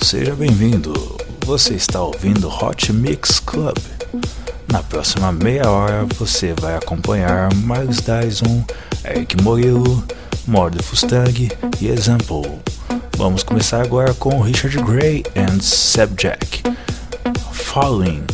Seja bem-vindo. Você está ouvindo Hot Mix Club. Na próxima meia hora você vai acompanhar Miles Dyson, Eric Morillo, Morde Fustang e Example. Vamos começar agora com Richard Gray and Subjack. Following.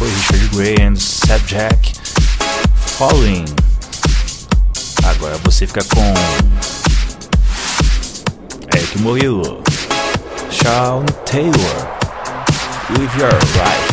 Foi Richard Gray and Seth Jack, Falling. Agora você fica com Eric Morillo, Sean Taylor, With Your Life.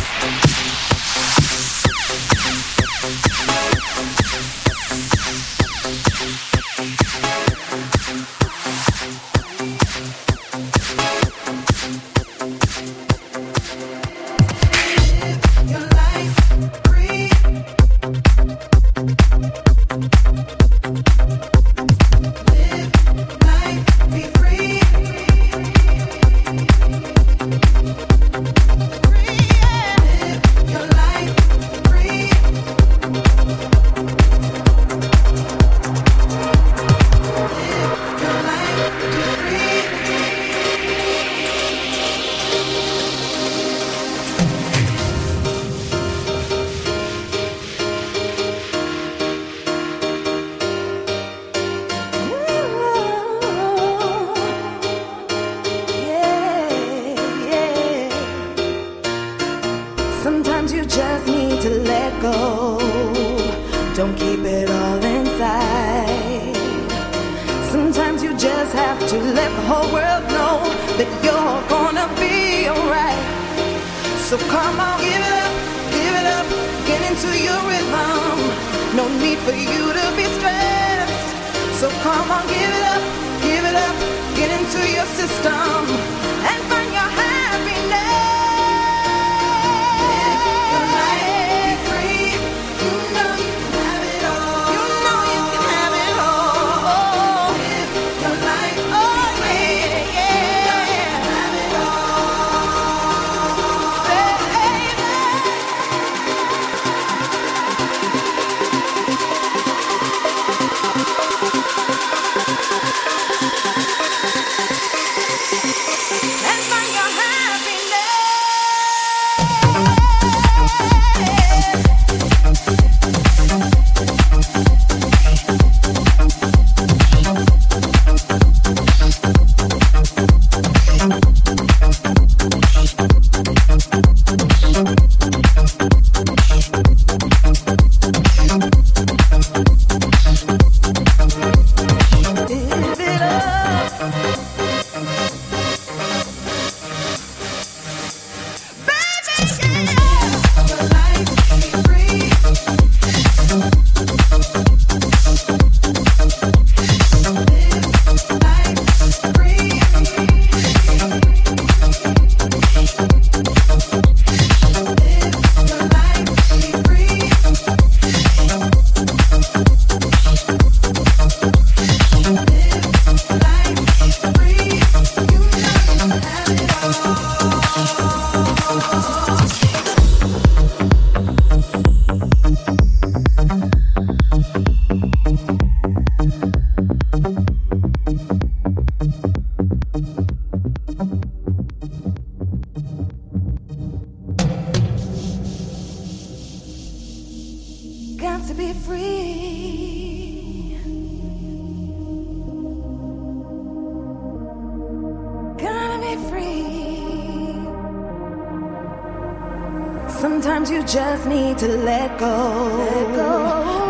Sometimes you just need to let go. Let go.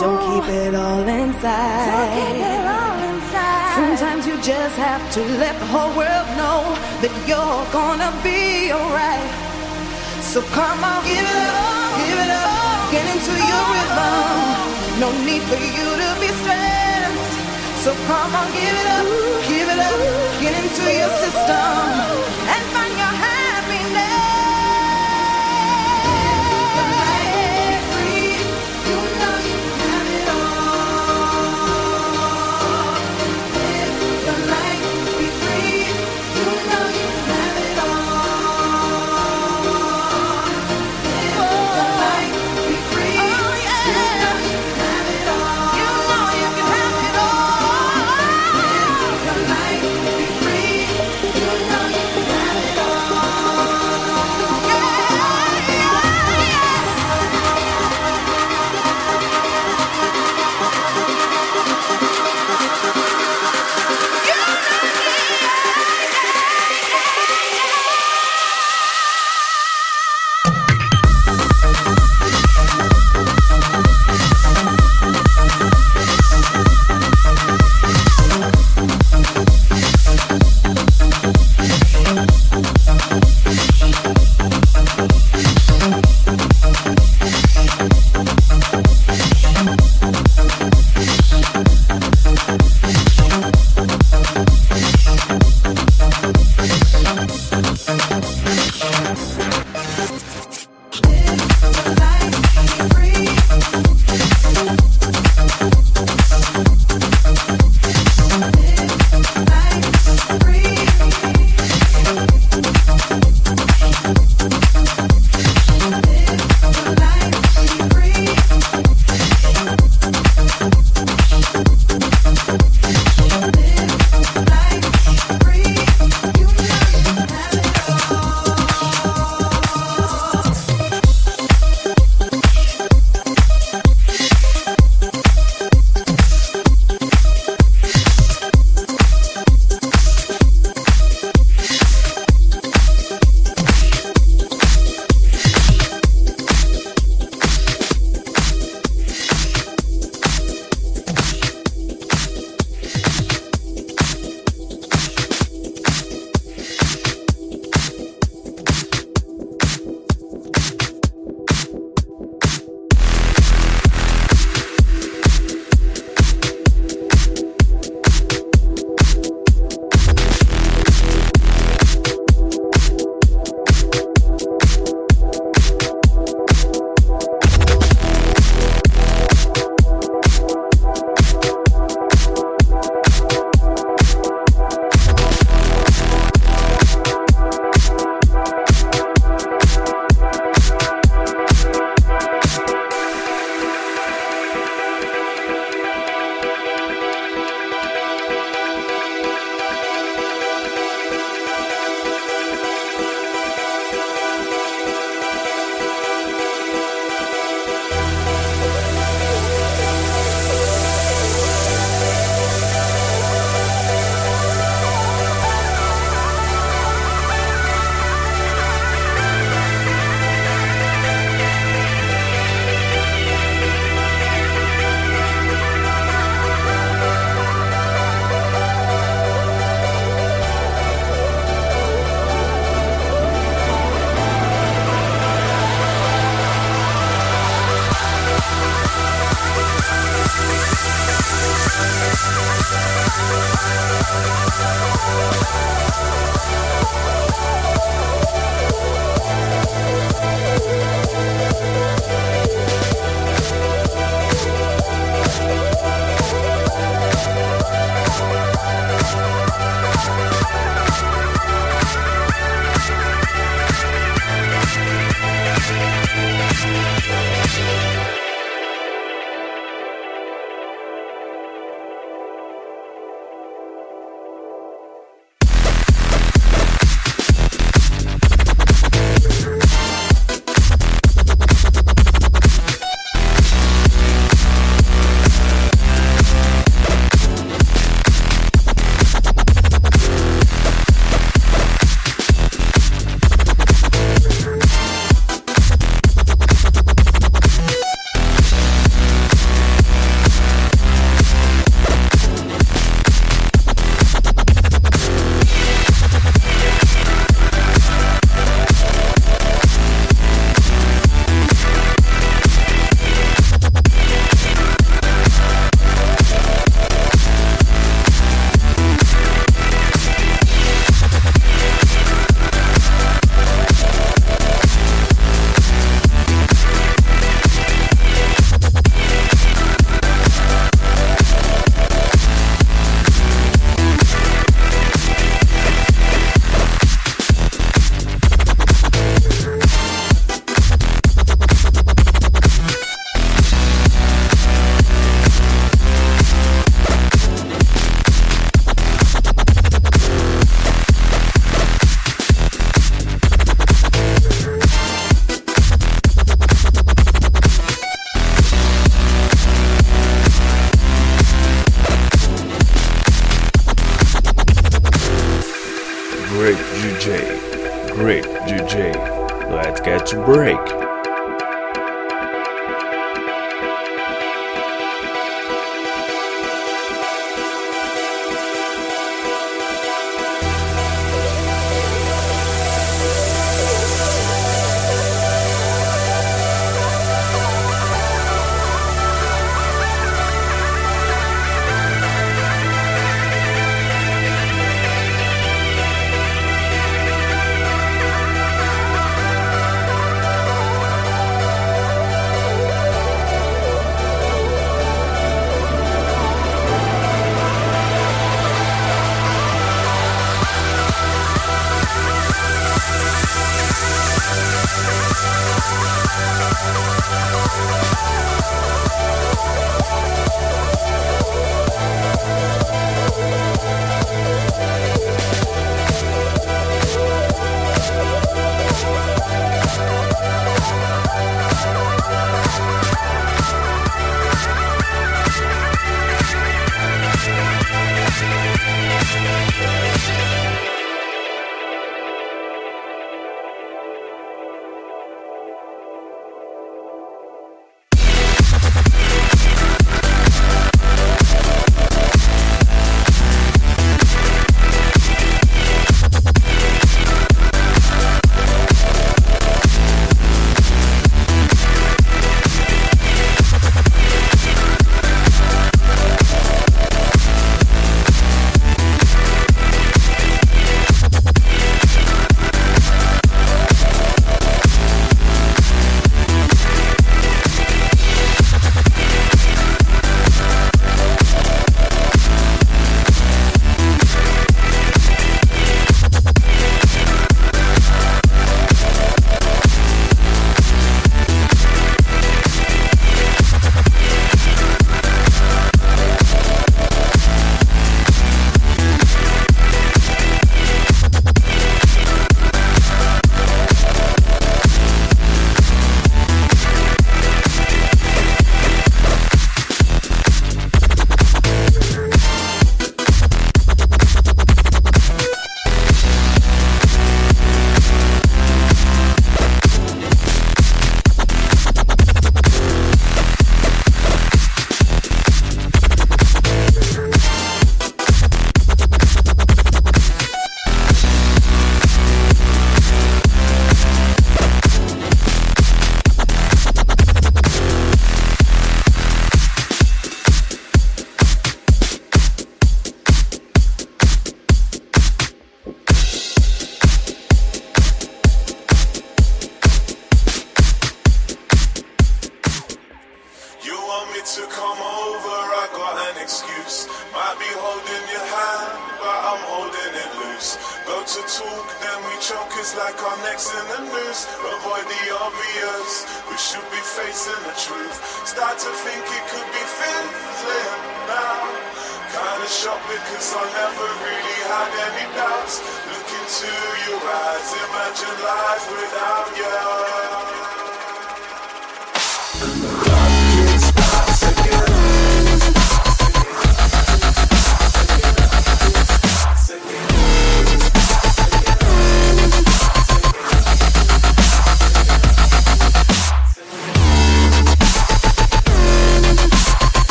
Don't keep it all inside. Don't keep it all inside. Sometimes you just have to let the whole world know that you're gonna be alright. So come on, give it up, give it up, get into your rhythm. No need for you to be stressed. So come on, give it up, give it up, get into your system and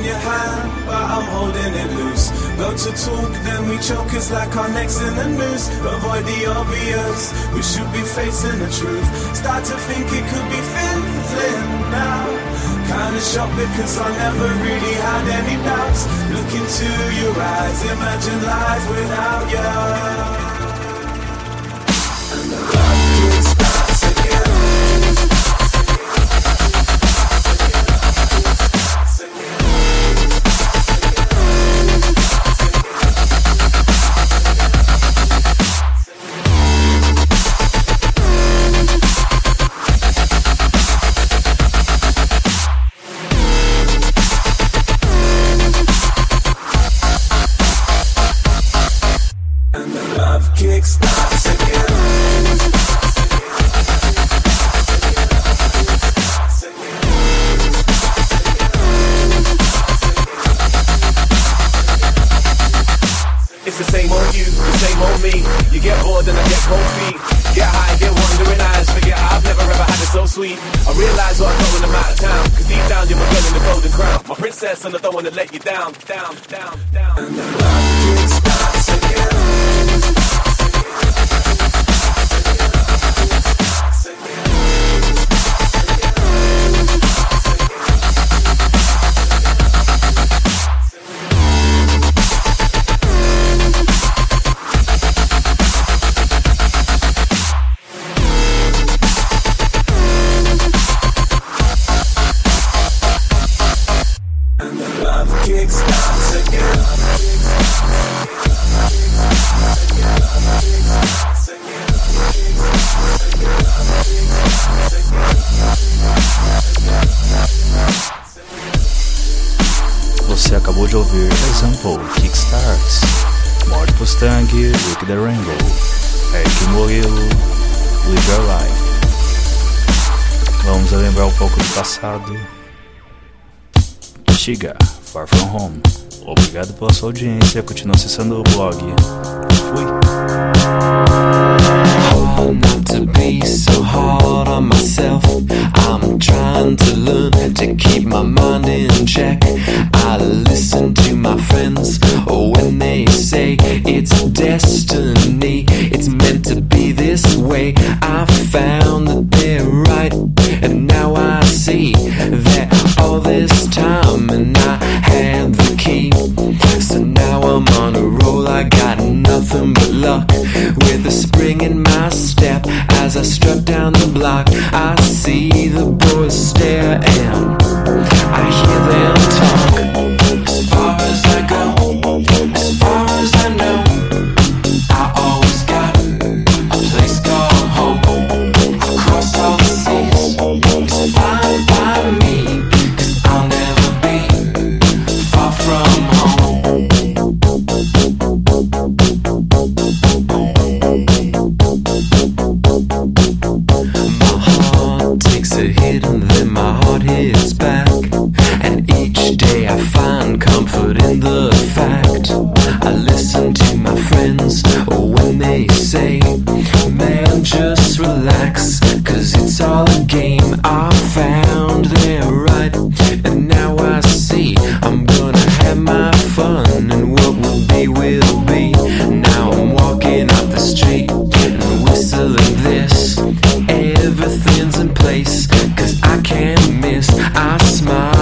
holding your hand, but I'm holding it loose. Go to talk, then we choke, it's like our necks in the noose. Avoid the obvious, we should be facing the truth. Start to think it could be fizzling now. Kinda shocked because I never really had any doubts. Look into your eyes, imagine life without you. And I get cold feet. Get high, get wandering eyes. Forget I've never ever had it so sweet. I realize what I know when I'm out of town. Cause deep down you're my girl in the golden crown. My princess and I don't wanna let you down, down, down, down. And the Rick the Rainbow, Eric Murilo, Live Your Life. Vamos lembrar um pouco do passado. Shiga, Far From Home. Obrigado pela sua audiência, continua acessando o blog. Fui! I'm trying to learn to keep my mind in check. I listen to my friends oh, when they say it's destiny, it's meant to be this way. I found that they're right, and now I see that all this time, and I had the key. So now I'm on a roll, I got nothing but luck with a spring in my step as I strut down the block. I see the boys stare and miss, I smile.